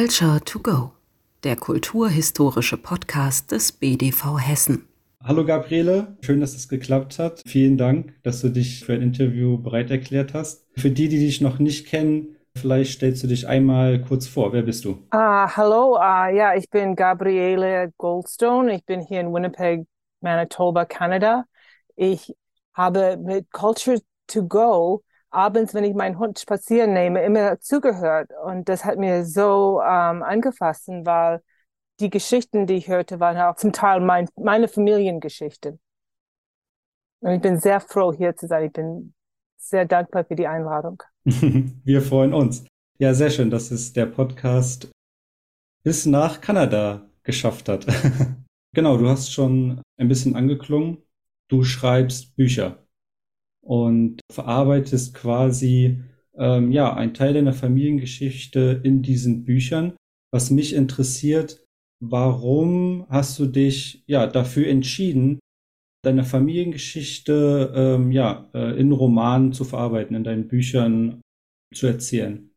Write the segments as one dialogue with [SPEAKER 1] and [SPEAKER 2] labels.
[SPEAKER 1] Culture to Go, der kulturhistorische Podcast des BDV Hessen.
[SPEAKER 2] Hallo Gabriele, schön, dass es geklappt hat. Vielen Dank, dass du dich für ein Interview bereit erklärt hast. Für die, die dich noch nicht kennen, vielleicht stellst du dich einmal kurz vor. Wer bist du?
[SPEAKER 3] Uh, hallo, uh, ja, ich bin Gabriele Goldstone. Ich bin hier in Winnipeg, Manitoba, Kanada. Ich habe mit Culture to Go abends, wenn ich meinen Hund spazieren nehme, immer zugehört. Und das hat mir so ähm, angefasst, weil die Geschichten, die ich hörte, waren auch zum Teil mein, meine Familiengeschichten. Und ich bin sehr froh, hier zu sein. Ich bin sehr dankbar für die Einladung.
[SPEAKER 2] Wir freuen uns. Ja, sehr schön, dass es der Podcast bis nach Kanada geschafft hat. genau, du hast schon ein bisschen angeklungen. Du schreibst Bücher und verarbeitest quasi ähm, ja ein Teil deiner Familiengeschichte in diesen Büchern. Was mich interessiert, warum hast du dich ja dafür entschieden, deine Familiengeschichte ähm, ja äh, in Romanen zu verarbeiten, in deinen Büchern zu erzählen?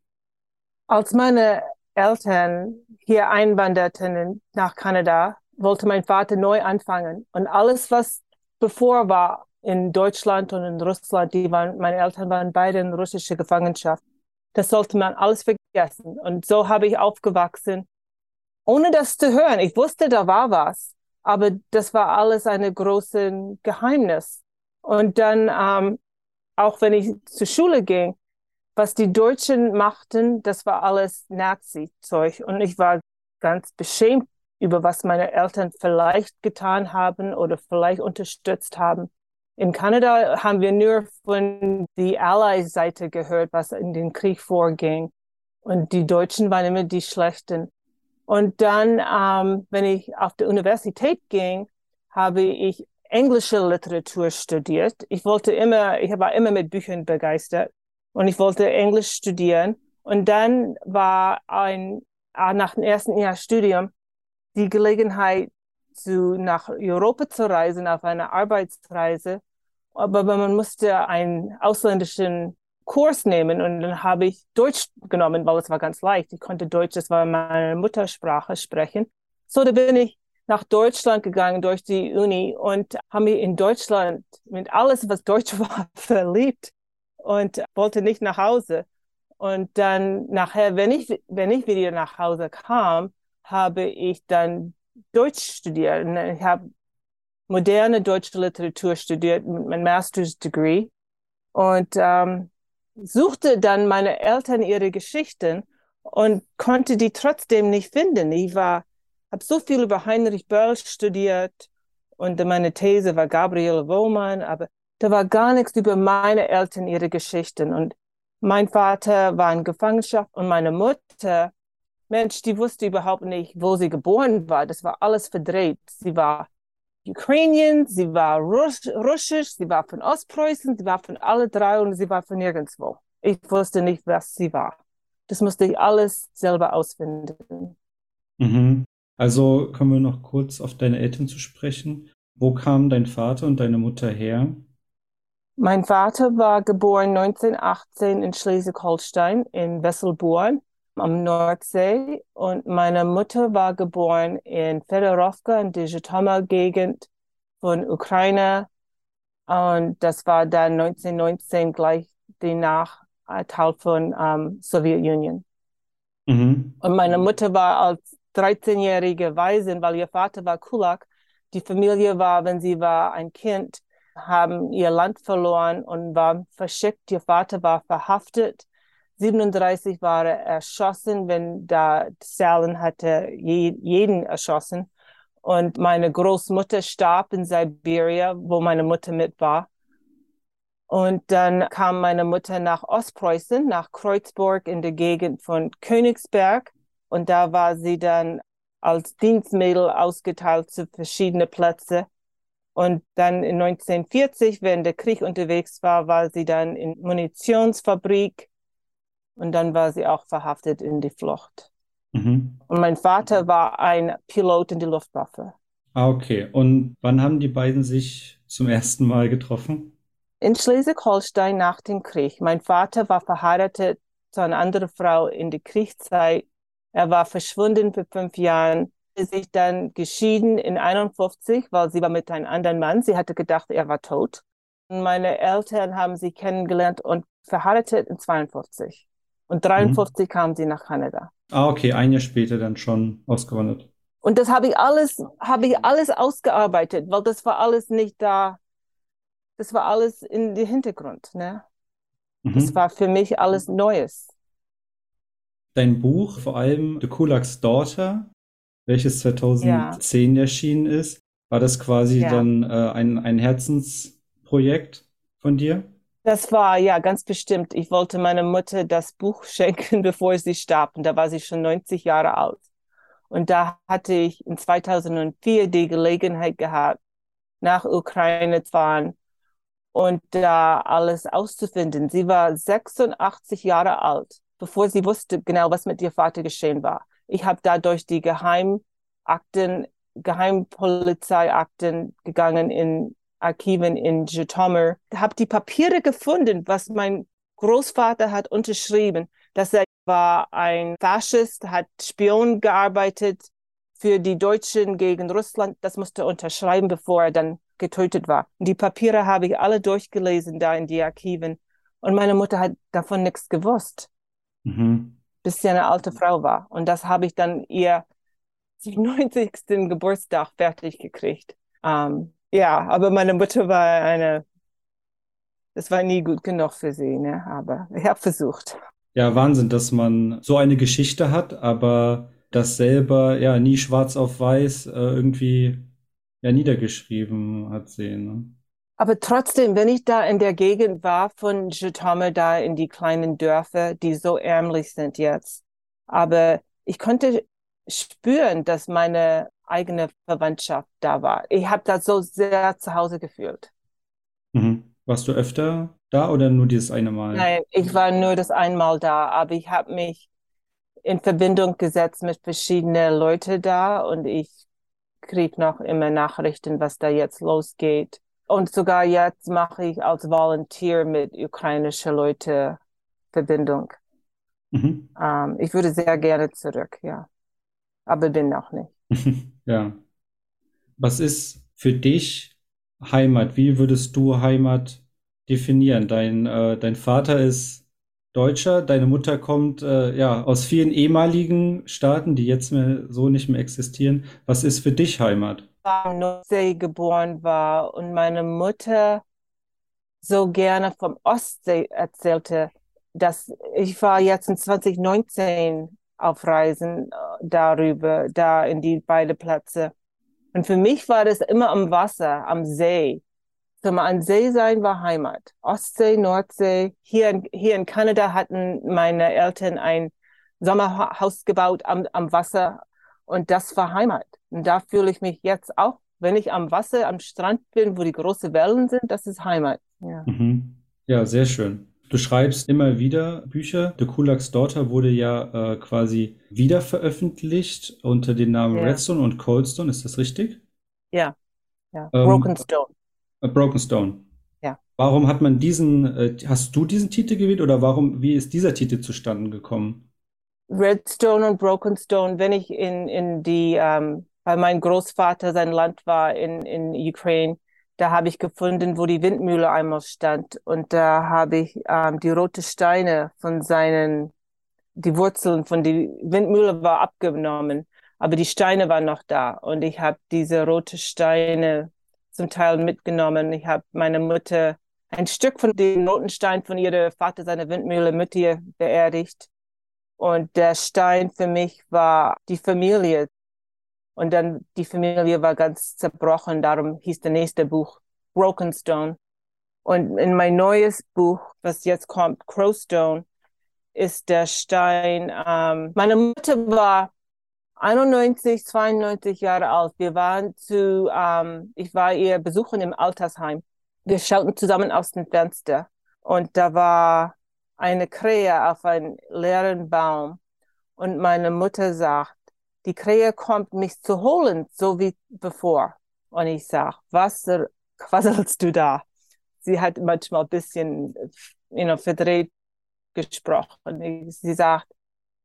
[SPEAKER 3] Als meine Eltern hier einwanderten nach Kanada, wollte mein Vater neu anfangen und alles, was bevor war, in Deutschland und in Russland, die waren, meine Eltern waren beide in russischer Gefangenschaft. Das sollte man alles vergessen. Und so habe ich aufgewachsen, ohne das zu hören. Ich wusste, da war was, aber das war alles ein großes Geheimnis. Und dann, ähm, auch wenn ich zur Schule ging, was die Deutschen machten, das war alles Nazi-Zeug. Und ich war ganz beschämt über was meine Eltern vielleicht getan haben oder vielleicht unterstützt haben. In Kanada haben wir nur von der Allies-Seite gehört, was in den Krieg vorging. Und die Deutschen waren immer die Schlechten. Und dann, ähm, wenn ich auf die Universität ging, habe ich englische Literatur studiert. Ich wollte immer, ich war immer mit Büchern begeistert und ich wollte Englisch studieren. Und dann war ein, äh, nach dem ersten Jahr Studium die Gelegenheit, zu, nach Europa zu reisen, auf eine Arbeitsreise. Aber man musste einen ausländischen Kurs nehmen und dann habe ich Deutsch genommen, weil es war ganz leicht. Ich konnte Deutsch, das war meine Muttersprache sprechen. So, da bin ich nach Deutschland gegangen durch die Uni und habe mich in Deutschland mit alles, was Deutsch war, verliebt und wollte nicht nach Hause. Und dann nachher, wenn ich, wenn ich wieder nach Hause kam, habe ich dann Deutsch studiert. Und ich habe moderne deutsche Literatur studiert mit meinem Master's Degree und ähm, suchte dann meine Eltern ihre Geschichten und konnte die trotzdem nicht finden. Ich war, habe so viel über Heinrich Böll studiert und meine These war Gabriele Wohlmann, aber da war gar nichts über meine Eltern ihre Geschichten und mein Vater war in Gefangenschaft und meine Mutter Mensch, die wusste überhaupt nicht, wo sie geboren war. Das war alles verdreht. Sie war Ukrainian, sie war Russ Russisch, sie war von Ostpreußen, sie war von alle drei und sie war von nirgendwo. Ich wusste nicht, was sie war. Das musste ich alles selber ausfinden.
[SPEAKER 2] Mhm. Also kommen wir noch kurz auf deine Eltern zu sprechen. Wo kamen dein Vater und deine Mutter her?
[SPEAKER 3] Mein Vater war geboren 1918 in Schleswig-Holstein in Wesselborn am Nordsee und meine Mutter war geboren in Fedorovka in der Zhytomyr-Gegend von Ukraine und das war dann 1919 gleich danach Teil von ähm, Sowjetunion. Mhm. Und meine Mutter war als 13-jährige Waisin, weil ihr Vater war Kulak. Die Familie war, wenn sie war ein Kind, haben ihr Land verloren und war verschickt. Ihr Vater war verhaftet 37 war er erschossen, wenn da Stalin hatte jeden erschossen. Und meine Großmutter starb in Sibirien, wo meine Mutter mit war. Und dann kam meine Mutter nach Ostpreußen, nach Kreuzburg in der Gegend von Königsberg. Und da war sie dann als Dienstmädel ausgeteilt zu verschiedenen Plätzen. Und dann in 1940, wenn der Krieg unterwegs war, war sie dann in Munitionsfabrik und dann war sie auch verhaftet in die Flucht. Mhm. Und mein Vater war ein Pilot in die Luftwaffe.
[SPEAKER 2] Ah, okay. Und wann haben die beiden sich zum ersten Mal getroffen?
[SPEAKER 3] In Schleswig-Holstein nach dem Krieg. Mein Vater war verheiratet zu einer anderen Frau in der Kriegszeit Er war verschwunden für fünf Jahre, sich dann geschieden in 51, weil sie war mit einem anderen Mann. Sie hatte gedacht, er war tot. Meine Eltern haben sie kennengelernt und verheiratet in 52. Und 53 mhm. kam sie nach Kanada.
[SPEAKER 2] Ah, okay, ein Jahr später dann schon ausgewandert.
[SPEAKER 3] Und das habe ich alles, habe ich alles ausgearbeitet, weil das war alles nicht da. Das war alles in den Hintergrund, ne? Mhm. Das war für mich alles Neues.
[SPEAKER 2] Dein Buch, vor allem The Kulaks Daughter, welches 2010 ja. erschienen ist, war das quasi ja. dann äh, ein, ein Herzensprojekt von dir?
[SPEAKER 3] Das war ja ganz bestimmt. Ich wollte meiner Mutter das Buch schenken, bevor sie starb. Und da war sie schon 90 Jahre alt. Und da hatte ich in 2004 die Gelegenheit gehabt, nach Ukraine zu fahren und da alles auszufinden. Sie war 86 Jahre alt, bevor sie wusste genau, was mit ihr Vater geschehen war. Ich habe dadurch die Geheimakten, Geheimpolizeiakten gegangen in Archiven in Jitomer, habe die Papiere gefunden, was mein Großvater hat unterschrieben, dass er war ein Faschist, hat Spion gearbeitet für die Deutschen gegen Russland. Das musste er unterschreiben, bevor er dann getötet war. Die Papiere habe ich alle durchgelesen da in die Archiven. Und meine Mutter hat davon nichts gewusst, mhm. bis sie eine alte Frau war. Und das habe ich dann ihr zum 90. Geburtstag fertig gekriegt. Ähm, ja, aber meine Mutter war eine, das war nie gut genug für sie, ne? aber ich habe versucht.
[SPEAKER 2] Ja, Wahnsinn, dass man so eine Geschichte hat, aber das selber ja nie schwarz auf weiß äh, irgendwie ja niedergeschrieben hat sehen. Ne?
[SPEAKER 3] Aber trotzdem, wenn ich da in der Gegend war von Jitome, da in die kleinen Dörfer, die so ärmlich sind jetzt, aber ich konnte spüren, dass meine eigene Verwandtschaft da war. Ich habe da so sehr zu Hause gefühlt.
[SPEAKER 2] Mhm. Warst du öfter da oder nur dieses eine Mal?
[SPEAKER 3] Nein, ich war nur das einmal da, aber ich habe mich in Verbindung gesetzt mit verschiedenen Leuten da und ich kriege noch immer Nachrichten, was da jetzt losgeht. Und sogar jetzt mache ich als Volunteer mit ukrainischen Leuten Verbindung. Mhm. Ähm, ich würde sehr gerne zurück, ja. Aber bin noch nicht.
[SPEAKER 2] ja. Was ist für dich Heimat? Wie würdest du Heimat definieren? Dein, äh, dein Vater ist Deutscher, deine Mutter kommt äh, ja aus vielen ehemaligen Staaten, die jetzt mehr, so nicht mehr existieren. Was ist für dich Heimat?
[SPEAKER 3] Ich Nordsee geboren war und meine Mutter so gerne vom Ostsee erzählte, dass ich war jetzt in 2019 auf Reisen äh, darüber, da in die beiden Plätze. Und für mich war das immer am Wasser, am See. Zum an See sein war Heimat. Ostsee, Nordsee. Hier in, hier in Kanada hatten meine Eltern ein Sommerhaus gebaut am, am Wasser und das war Heimat. Und da fühle ich mich jetzt auch, wenn ich am Wasser, am Strand bin, wo die großen Wellen sind, das ist Heimat.
[SPEAKER 2] Ja, mhm. ja sehr schön. Du schreibst immer wieder Bücher. The Kulaks Daughter wurde ja äh, quasi wieder veröffentlicht unter den Namen ja. Redstone und Coldstone. Ist das richtig?
[SPEAKER 3] Ja, ja. Ähm, Broken Stone.
[SPEAKER 2] Äh, Broken Stone.
[SPEAKER 3] Ja.
[SPEAKER 2] Warum hat man diesen, äh, hast du diesen Titel gewählt oder warum, wie ist dieser Titel zustande gekommen?
[SPEAKER 3] Redstone und Broken Stone, wenn ich in, in die, ähm, weil mein Großvater sein Land war in, in Ukraine, da habe ich gefunden, wo die Windmühle einmal stand. Und da habe ich ähm, die rote Steine von seinen, die Wurzeln von die Windmühle war abgenommen, aber die Steine waren noch da. Und ich habe diese rote Steine zum Teil mitgenommen. Ich habe meine Mutter ein Stück von dem roten Stein von ihrem Vater seiner Windmühle mit ihr beerdigt. Und der Stein für mich war die Familie, und dann die Familie war ganz zerbrochen, darum hieß der nächste Buch Broken Stone. Und in mein neues Buch, was jetzt kommt, Crowstone, ist der Stein. Ähm, meine Mutter war 91, 92 Jahre alt. Wir waren zu, ähm, ich war ihr besuchen im Altersheim. Wir schauten zusammen aus dem Fenster und da war eine Krähe auf einem leeren Baum. Und meine Mutter sagt, die Krähe kommt, mich zu holen, so wie bevor. Und ich sag, was quasselst du da? Sie hat manchmal ein bisschen you know, verdreht gesprochen. Sie sagt,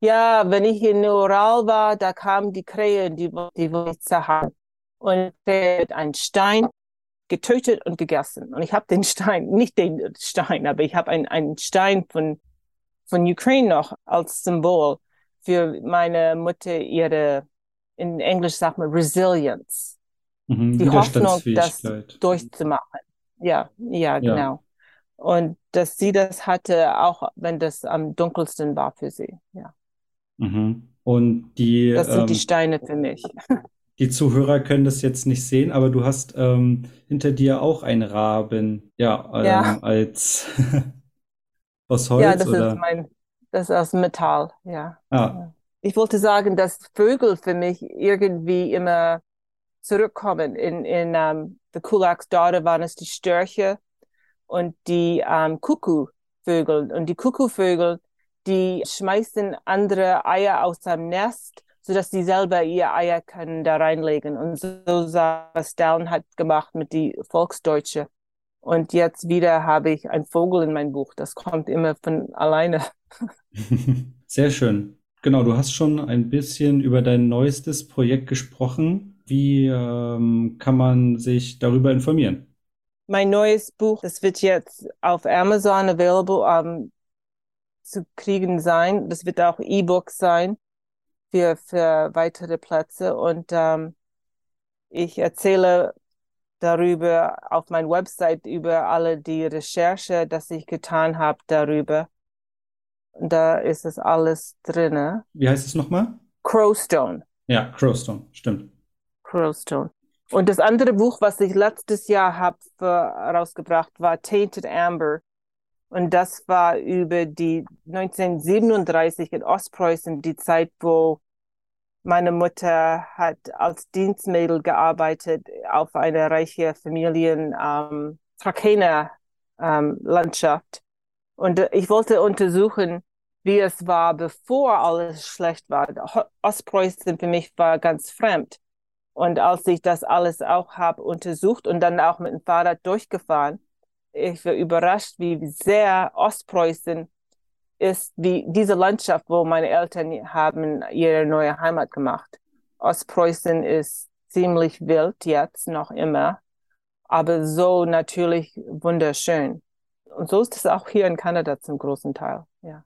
[SPEAKER 3] Ja, wenn ich in Ural war, da kamen die Krähen, die, die wollte ich zerhauen. Und mit einem Stein getötet und gegessen. Und ich habe den Stein, nicht den Stein, aber ich habe einen Stein von, von Ukraine noch als Symbol für meine Mutter, ihre, in Englisch sagt man Resilience.
[SPEAKER 2] Mhm,
[SPEAKER 3] die Hoffnung, das durchzumachen. Ja, ja, genau. Und dass sie das hatte, auch wenn das am dunkelsten war für sie. Ja,
[SPEAKER 2] Mhm. Und die,
[SPEAKER 3] das sind die
[SPEAKER 2] ähm,
[SPEAKER 3] Steine für mich.
[SPEAKER 2] die Zuhörer können das jetzt nicht sehen, aber du hast ähm, hinter dir auch einen Raben, ja,
[SPEAKER 3] Ja.
[SPEAKER 2] ähm, als aus
[SPEAKER 3] Ja,
[SPEAKER 2] Holz
[SPEAKER 3] das ist
[SPEAKER 2] oder?
[SPEAKER 3] mein, das ist aus Metall, ja.
[SPEAKER 2] Ah,
[SPEAKER 3] Ich wollte sagen, dass Vögel für mich irgendwie immer zurückkommen. In, in ähm, The Kulaks Daughter waren es die Störche und die ähm, Kuckuckvögel. Und die Kuckuckvögel, die schmeißen andere Eier aus dem Nest, sodass die selber ihr Eier können da reinlegen. Und so sah was Dallin hat gemacht mit die Volksdeutsche. Und jetzt wieder habe ich einen Vogel in mein Buch. Das kommt immer von alleine.
[SPEAKER 2] sehr schön. Genau, du hast schon ein bisschen über dein neuestes Projekt gesprochen. Wie ähm, kann man sich darüber informieren?
[SPEAKER 3] Mein neues Buch, das wird jetzt auf Amazon available um, zu kriegen sein. Das wird auch E-Book sein für, für weitere Plätze. Und ähm, ich erzähle darüber auf meiner Website über alle die Recherche, dass ich getan habe darüber. Da ist es alles drinne.
[SPEAKER 2] Wie heißt es nochmal?
[SPEAKER 3] Crowstone.
[SPEAKER 2] Ja, Crowstone, stimmt.
[SPEAKER 3] Crowstone. Und das andere Buch, was ich letztes Jahr habe rausgebracht, war Tainted Amber. Und das war über die 1937 in Ostpreußen, die Zeit, wo meine Mutter hat als Dienstmädel gearbeitet auf einer reiche Familien ähm, Trakehner ähm, Landschaft. Und äh, ich wollte untersuchen, wie es war, bevor alles schlecht war. Ostpreußen für mich war ganz fremd. Und als ich das alles auch habe untersucht und dann auch mit dem Fahrrad durchgefahren, ich war überrascht, wie sehr Ostpreußen ist, wie diese Landschaft, wo meine Eltern haben ihre neue Heimat gemacht. Ostpreußen ist ziemlich wild jetzt noch immer, aber so natürlich wunderschön. Und so ist es auch hier in Kanada zum großen Teil, ja.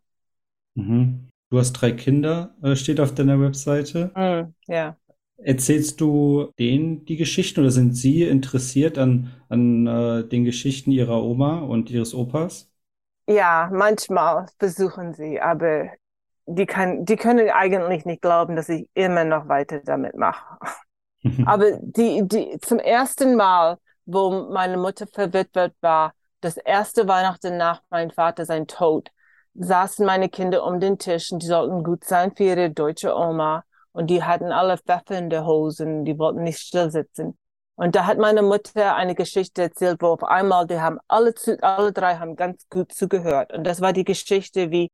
[SPEAKER 2] Mhm. Du hast drei Kinder, äh, steht auf deiner Webseite.
[SPEAKER 3] Mm, ja.
[SPEAKER 2] Erzählst du denen die Geschichten oder sind sie interessiert an, an äh, den Geschichten ihrer Oma und ihres Opas?
[SPEAKER 3] Ja, manchmal besuchen sie, aber die, kann, die können eigentlich nicht glauben, dass ich immer noch weiter damit mache. Aber die, die, zum ersten Mal, wo meine Mutter verwitwet war, das erste Weihnachten nach meinem Vater sein Tod, saßen meine Kinder um den Tisch und die sollten gut sein für ihre deutsche Oma. Und die hatten alle pfeffernde Hosen, die wollten nicht still sitzen. Und da hat meine Mutter eine Geschichte erzählt, wo auf einmal, die haben alle, zu, alle drei haben ganz gut zugehört. Und das war die Geschichte, wie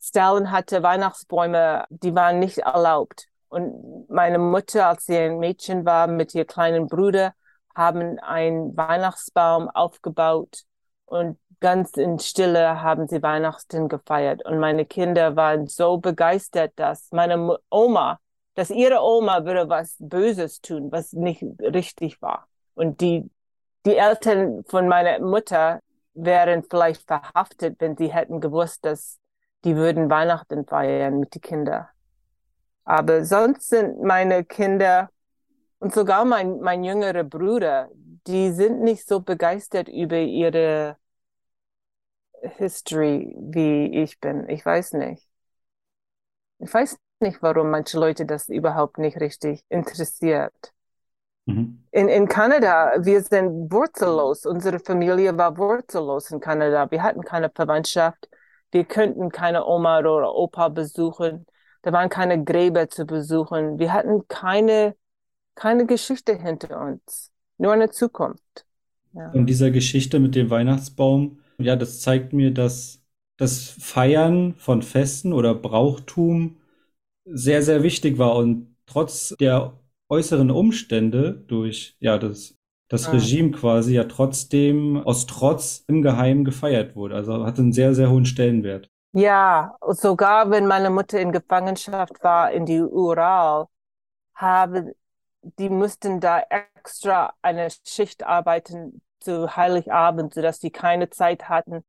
[SPEAKER 3] Stalin hatte Weihnachtsbäume, die waren nicht erlaubt. Und meine Mutter, als sie ein Mädchen war, mit ihr kleinen Bruder, haben einen Weihnachtsbaum aufgebaut und ganz in Stille haben sie Weihnachten gefeiert. Und meine Kinder waren so begeistert, dass meine Oma, dass ihre Oma würde was Böses tun, was nicht richtig war. Und die, die Eltern von meiner Mutter wären vielleicht verhaftet, wenn sie hätten gewusst, dass die würden Weihnachten feiern mit den Kindern. Aber sonst sind meine Kinder und sogar mein, mein jüngerer Bruder, die sind nicht so begeistert über ihre History, wie ich bin. Ich weiß nicht. Ich weiß nicht, warum manche Leute das überhaupt nicht richtig interessiert.
[SPEAKER 2] Mhm.
[SPEAKER 3] In, in Kanada, wir sind wurzellos. Unsere Familie war wurzellos in Kanada. Wir hatten keine Verwandtschaft. Wir könnten keine Oma oder Opa besuchen. Da waren keine Gräber zu besuchen. Wir hatten keine, keine Geschichte hinter uns. Nur eine Zukunft. Ja.
[SPEAKER 2] Und dieser Geschichte mit dem Weihnachtsbaum, ja, das zeigt mir, dass das Feiern von Festen oder Brauchtum sehr, sehr wichtig war und trotz der äußeren Umstände durch, ja, das, das
[SPEAKER 3] Ah.
[SPEAKER 2] Regime quasi ja trotzdem aus Trotz im Geheimen gefeiert wurde. Also hatte einen sehr, sehr hohen Stellenwert.
[SPEAKER 3] Ja, sogar wenn meine Mutter in Gefangenschaft war in die Ural, haben, die mussten da extra eine Schicht arbeiten zu Heiligabend, sodass die keine Zeit hatten,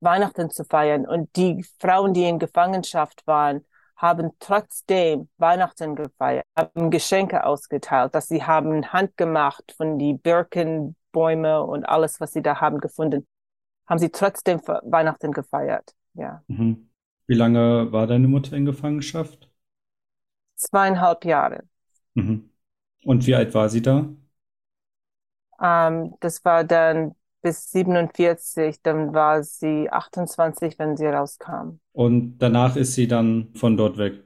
[SPEAKER 3] Weihnachten zu feiern. Und die Frauen, die in Gefangenschaft waren, haben trotzdem Weihnachten gefeiert, haben Geschenke ausgeteilt, dass sie haben handgemacht von die Birkenbäume und alles, was sie da haben gefunden, haben sie trotzdem Weihnachten gefeiert. Ja.
[SPEAKER 2] Mhm. Wie lange war deine Mutter in Gefangenschaft?
[SPEAKER 3] Zweieinhalb Jahre.
[SPEAKER 2] Mhm. Und wie alt war sie da?
[SPEAKER 3] Ähm, das war dann bis 47, dann war sie 28, wenn sie rauskam.
[SPEAKER 2] Und danach ist sie dann von dort weg.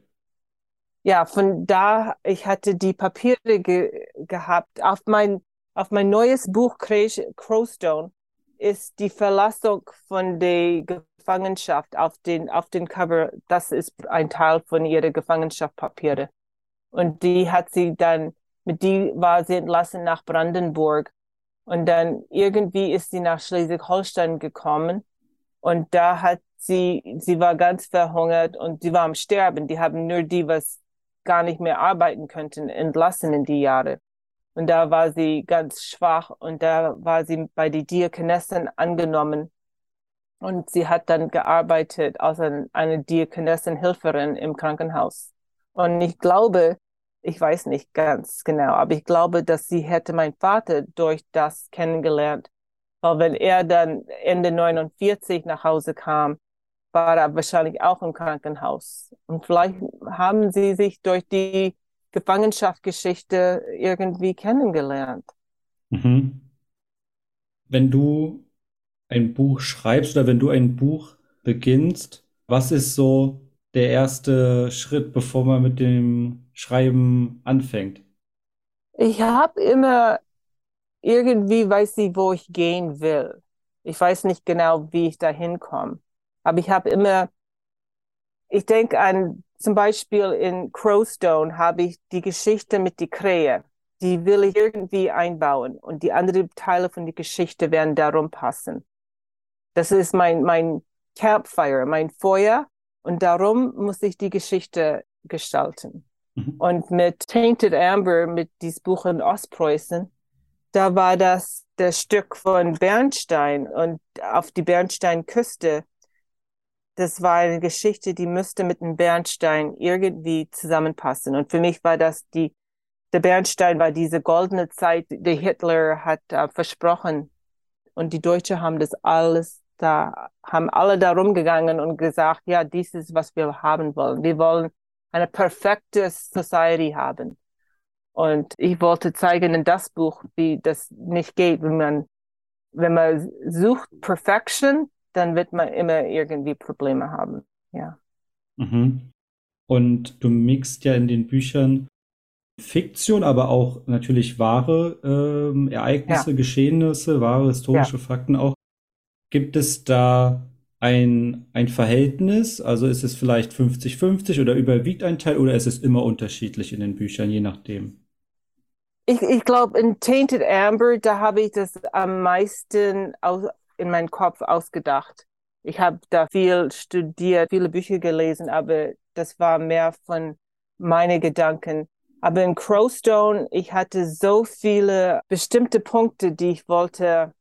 [SPEAKER 3] Ja, von da, ich hatte die Papiere ge gehabt. Auf mein, auf mein neues Buch Crowstone ist die Verlassung von der Gefangenschaft auf den, auf den Cover, das ist ein Teil von ihrer Gefangenschaftpapiere. Und die hat sie dann, mit die war sie entlassen nach Brandenburg. Und dann irgendwie ist sie nach Schleswig-Holstein gekommen. Und da hat sie, sie war ganz verhungert und sie war am Sterben. Die haben nur die, was gar nicht mehr arbeiten könnten, entlassen in die Jahre. Und da war sie ganz schwach und da war sie bei den Diakonessen angenommen. Und sie hat dann gearbeitet als eine Diakonessenhilferin im Krankenhaus. Und ich glaube, ich weiß nicht ganz genau, aber ich glaube, dass sie hätte mein Vater durch das kennengelernt. Weil wenn er dann Ende 49 nach Hause kam, war er wahrscheinlich auch im Krankenhaus. Und vielleicht haben sie sich durch die Gefangenschaftsgeschichte irgendwie kennengelernt.
[SPEAKER 2] Mhm. Wenn du ein Buch schreibst oder wenn du ein Buch beginnst, was ist so der erste Schritt, bevor man mit dem Schreiben anfängt?
[SPEAKER 3] Ich habe immer irgendwie weiß ich, wo ich gehen will. Ich weiß nicht genau, wie ich da hinkomme. Aber ich habe immer, ich denke an zum Beispiel in Crowstone habe ich die Geschichte mit die Krähe. Die will ich irgendwie einbauen und die anderen Teile von der Geschichte werden darum passen. Das ist mein, mein Campfire, mein Feuer und darum muss ich die Geschichte gestalten. Mhm. Und mit Tainted Amber, mit diesem Buch in Ostpreußen, da war das das Stück von Bernstein und auf die Bernsteinküste das war eine Geschichte, die müsste mit dem Bernstein irgendwie zusammenpassen. Und für mich war das die, der Bernstein war diese goldene Zeit, die Hitler hat äh, versprochen. Und die Deutschen haben das alles da, haben alle da rumgegangen und gesagt, ja, dies ist, was wir haben wollen. Wir wollen eine perfekte Society haben. Und ich wollte zeigen in das Buch, wie das nicht geht, wenn man, wenn man sucht Perfection, dann wird man immer irgendwie Probleme haben. Ja.
[SPEAKER 2] Mhm. Und du mixt ja in den Büchern Fiktion, aber auch natürlich wahre ähm, Ereignisse, ja. Geschehnisse, wahre historische ja. Fakten auch. Gibt es da ein, ein Verhältnis? Also ist es vielleicht 50-50 oder überwiegt ein Teil oder ist es immer unterschiedlich in den Büchern, je nachdem?
[SPEAKER 3] Ich, ich glaube, in Tainted Amber, da habe ich das am meisten aus, in meinen Kopf ausgedacht. Ich habe da viel studiert, viele Bücher gelesen, aber das war mehr von meinen Gedanken. Aber in Crowstone, ich hatte so viele bestimmte Punkte, die ich wollte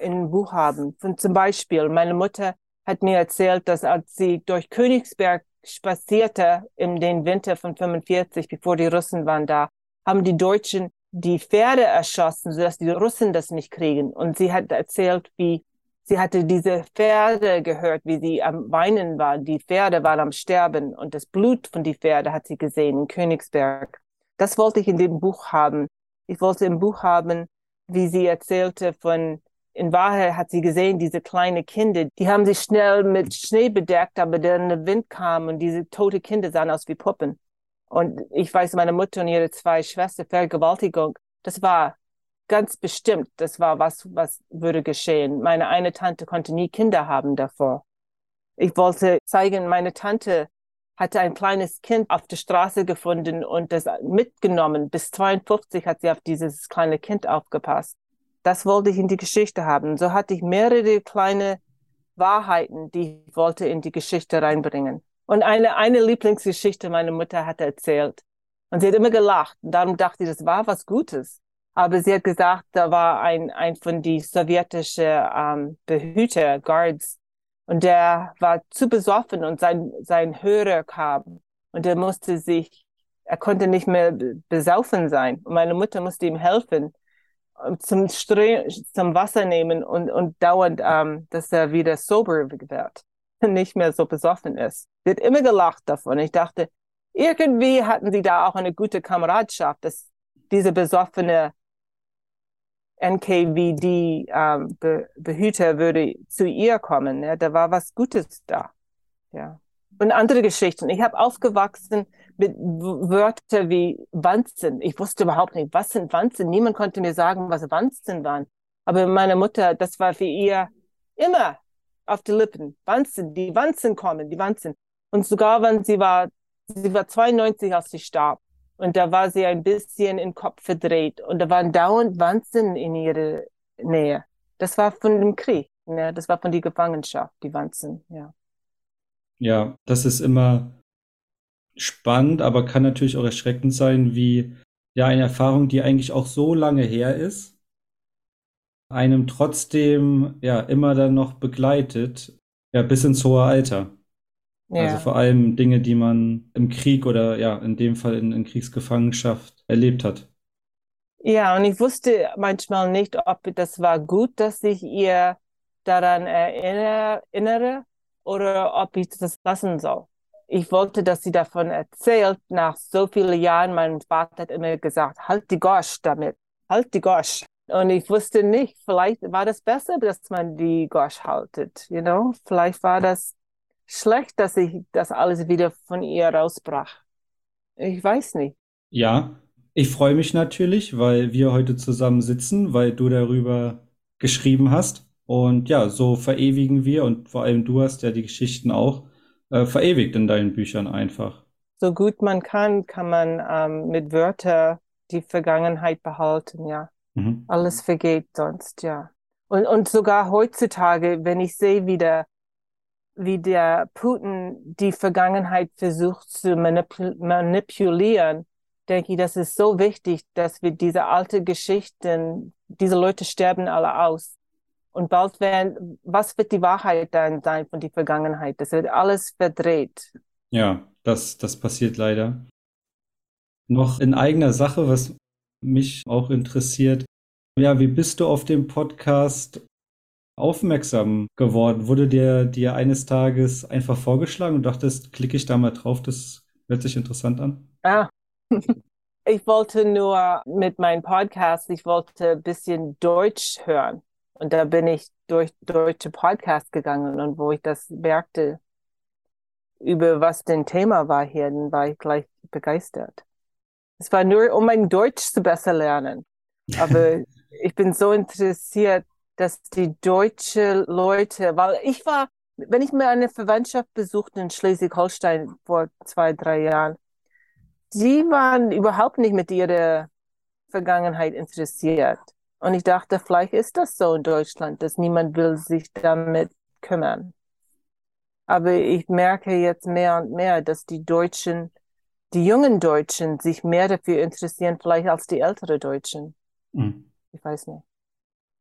[SPEAKER 3] in ein Buch haben. Von zum Beispiel, meine Mutter hat mir erzählt, dass als sie durch Königsberg spazierte in den Winter von 45, bevor die Russen waren da, haben die Deutschen die Pferde erschossen, sodass die Russen das nicht kriegen. Und sie hat erzählt, wie sie hatte diese Pferde gehört, wie sie am Weinen war. Die Pferde waren am Sterben und das Blut von die Pferde hat sie gesehen in Königsberg. Das wollte ich in dem Buch haben. Ich wollte im Buch haben, wie sie erzählte von, in Wahrheit hat sie gesehen, diese kleine Kinder, die haben sich schnell mit Schnee bedeckt, aber dann der Wind kam und diese tote Kinder sahen aus wie Puppen. Und ich weiß, meine Mutter und ihre zwei Schwestern, Vergewaltigung, das war ganz bestimmt, das war was, was würde geschehen. Meine eine Tante konnte nie Kinder haben davor. Ich wollte zeigen, meine Tante hatte ein kleines Kind auf der Straße gefunden und das mitgenommen. Bis 52 hat sie auf dieses kleine Kind aufgepasst. Das wollte ich in die Geschichte haben. So hatte ich mehrere kleine Wahrheiten, die ich wollte in die Geschichte reinbringen. Und eine, eine Lieblingsgeschichte meine Mutter hatte erzählt. Und sie hat immer gelacht. Und darum dachte ich, das war was Gutes. Aber sie hat gesagt, da war ein, ein von die sowjetische ähm, Behüter, Guards, und der war zu besoffen und sein, sein Hörer kam. Und er musste sich, er konnte nicht mehr besaufen sein. Und meine Mutter musste ihm helfen, zum, Stre zum Wasser nehmen und, und dauernd, ähm, dass er wieder sober wird, nicht mehr so besoffen ist. Hat immer gelacht davon. Ich dachte, irgendwie hatten sie da auch eine gute Kameradschaft, dass diese besoffene NKVD-Behüter ähm, würde zu ihr kommen. Ja, da war was Gutes da. Ja. Und andere Geschichten. Ich habe aufgewachsen mit Wörtern wie Wanzen. Ich wusste überhaupt nicht, was sind Wanzen. Niemand konnte mir sagen, was Wanzen waren. Aber meine Mutter, das war für ihr immer auf die Lippen. Wanzen, die Wanzen kommen, die Wanzen. Und sogar wenn sie war, sie war 92, als sie starb. Und da war sie ein bisschen im Kopf verdreht. Und da waren dauernd Wanzen in ihrer Nähe. Das war von dem Krieg. Ne? Das war von der Gefangenschaft, die Wanzen, ja.
[SPEAKER 2] Ja, das ist immer spannend, aber kann natürlich auch erschreckend sein, wie ja eine Erfahrung, die eigentlich auch so lange her ist, einem trotzdem ja immer dann noch begleitet, ja bis ins hohe Alter. Also ja. Also vor allem Dinge, die man im Krieg oder ja, in dem Fall in, in Kriegsgefangenschaft erlebt hat.
[SPEAKER 3] Ja, und ich wusste manchmal nicht, ob das war gut, dass ich ihr daran erinnere oder ob ich das lassen soll. Ich wollte, dass sie davon erzählt. Nach so vielen Jahren, mein Vater hat immer gesagt, halt die Gosch damit, halt die Gosch. Und ich wusste nicht, vielleicht war das besser, dass man die Gosch haltet, you know? Vielleicht war das schlecht, dass ich das alles wieder von ihr rausbrach. Ich weiß nicht.
[SPEAKER 2] Ja, ich freue mich natürlich, weil wir heute zusammen sitzen, weil du darüber geschrieben hast. Und ja, so verewigen wir und vor allem du hast ja die Geschichten auch äh, verewigt in deinen Büchern einfach.
[SPEAKER 3] So gut man kann, kann man ähm, mit Wörtern die Vergangenheit behalten, ja. Mhm. Alles vergeht sonst, ja. Und, und sogar heutzutage, wenn ich sehe, wie der wie der Putin die Vergangenheit versucht zu manipul manipulieren, denke ich, das ist so wichtig, dass wir diese alte Geschichten, diese Leute sterben alle aus. Und bald werden, was wird die Wahrheit dann sein von der Vergangenheit? Das wird alles verdreht.
[SPEAKER 2] Ja, das, das passiert leider. Noch in eigener Sache, was mich auch interessiert. Ja, wie bist du auf dem Podcast aufmerksam geworden? Wurde dir dir eines Tages einfach vorgeschlagen und dachtest, klicke ich da mal drauf, das hört sich interessant an?
[SPEAKER 3] Ah. Ich wollte nur mit meinem Podcast, ich wollte ein bisschen Deutsch hören. Und da bin ich durch deutsche Podcasts gegangen und wo ich das merkte, über was denn Thema war hier, dann war ich gleich begeistert. Es war nur, um mein Deutsch zu besser lernen. Aber ich bin so interessiert dass die deutsche Leute, weil ich war, wenn ich mir eine Verwandtschaft besuchte in Schleswig-Holstein vor zwei, drei Jahren, die waren überhaupt nicht mit ihrer Vergangenheit interessiert. Und ich dachte, vielleicht ist das so in Deutschland, dass niemand will sich damit kümmern. Aber ich merke jetzt mehr und mehr, dass die Deutschen, die jungen Deutschen sich mehr dafür interessieren, vielleicht als die älteren Deutschen. Mhm. Ich weiß nicht.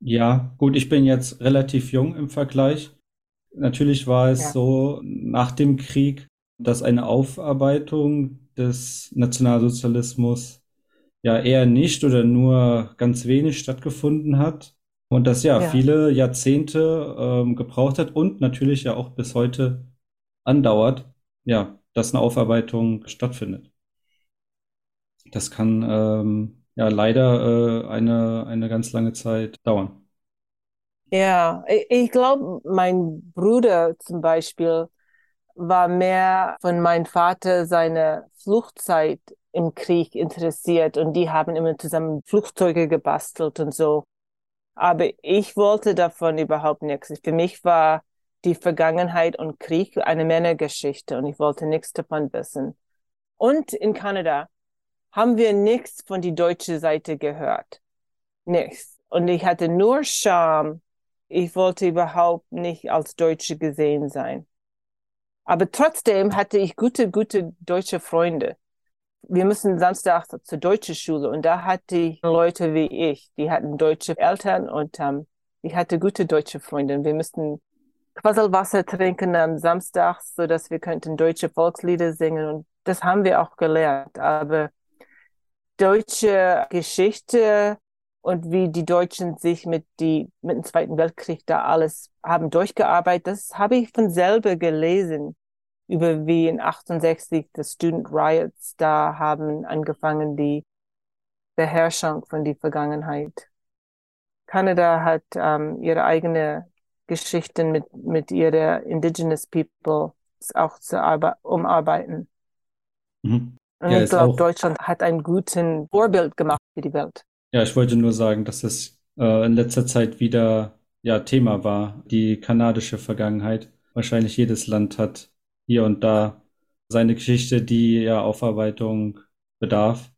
[SPEAKER 2] Ja, gut, ich bin jetzt relativ jung im Vergleich. Natürlich war es ja. so nach dem Krieg, dass eine Aufarbeitung des Nationalsozialismus ja eher nicht oder nur ganz wenig stattgefunden hat und das ja, ja. viele Jahrzehnte ähm, gebraucht hat und natürlich ja auch bis heute andauert, ja, dass eine Aufarbeitung stattfindet. Das kann ähm, ja leider äh, eine, eine ganz lange Zeit dauern.
[SPEAKER 3] Ja, ich, ich glaube, mein Bruder zum Beispiel war mehr von meinem Vater seine Fluchtzeit im Krieg interessiert und die haben immer zusammen Flugzeuge gebastelt und so. Aber ich wollte davon überhaupt nichts. Für mich war die Vergangenheit und Krieg eine Männergeschichte und ich wollte nichts davon wissen. Und in Kanada haben wir nichts von die deutsche Seite gehört. Nichts. Und ich hatte nur Scham, Ich wollte überhaupt nicht als Deutsche gesehen sein. Aber trotzdem hatte ich gute, gute deutsche Freunde. Wir müssen Samstag zur deutschen Schule und da hatte ich Leute wie ich, die hatten deutsche Eltern und ähm, ich hatte gute deutsche Freunde. Wir mussten Quasselwasser trinken am Samstag, so dass wir könnten deutsche Volkslieder singen und das haben wir auch gelernt. Aber deutsche Geschichte und wie die Deutschen sich mit, die, mit dem Zweiten Weltkrieg da alles haben durchgearbeitet, das habe ich von selber gelesen, über wie in 68 die Student Riots da haben angefangen, die Beherrschung von der Vergangenheit. Kanada hat ähm, ihre eigene Geschichten mit, mit ihrer Indigenous People auch zu umarbeiten. Mhm. Und ja, ich glaube, Deutschland hat ein guten Vorbild gemacht für die Welt.
[SPEAKER 2] Ja, ich wollte nur sagen, dass es äh, in letzter Zeit wieder ja, Thema war, die kanadische Vergangenheit. Wahrscheinlich jedes Land hat hier und da seine Geschichte, die ja Aufarbeitung bedarf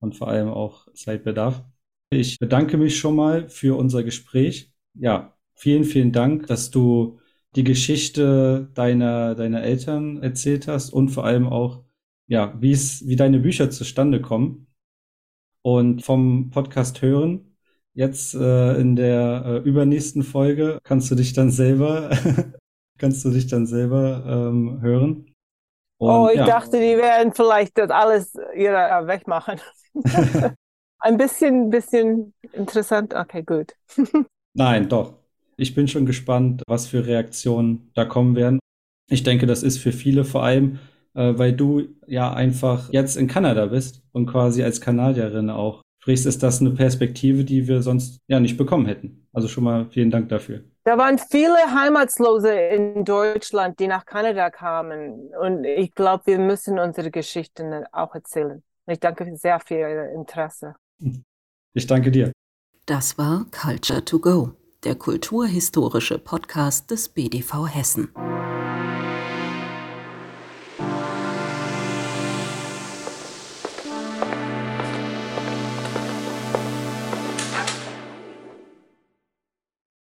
[SPEAKER 2] und vor allem auch Zeit bedarf. Ich bedanke mich schon mal für unser Gespräch. Ja, vielen, vielen Dank, dass du die Geschichte deiner, deiner Eltern erzählt hast und vor allem auch, ja, wie es, wie deine Bücher zustande kommen. Und vom Podcast hören, jetzt äh, in der äh, übernächsten Folge kannst du dich dann selber, kannst du dich dann selber ähm, hören.
[SPEAKER 3] Und, oh, ich ja. dachte, die werden vielleicht das alles ihre äh, wegmachen. Ein bisschen, bisschen interessant. Okay, gut.
[SPEAKER 2] Nein, doch. Ich bin schon gespannt, was für Reaktionen da kommen werden. Ich denke, das ist für viele vor allem, äh, weil du ja einfach jetzt in Kanada bist und quasi als Kanadierin auch sprichst, ist das eine Perspektive, die wir sonst ja nicht bekommen hätten. Also schon mal vielen Dank dafür.
[SPEAKER 3] Da waren viele Heimatslose in Deutschland, die nach Kanada kamen. Und ich glaube, wir müssen unsere Geschichten auch erzählen. Ich danke sehr für Ihr Interesse.
[SPEAKER 2] Ich danke dir.
[SPEAKER 1] Das war Culture to Go, der kulturhistorische Podcast des BDV Hessen.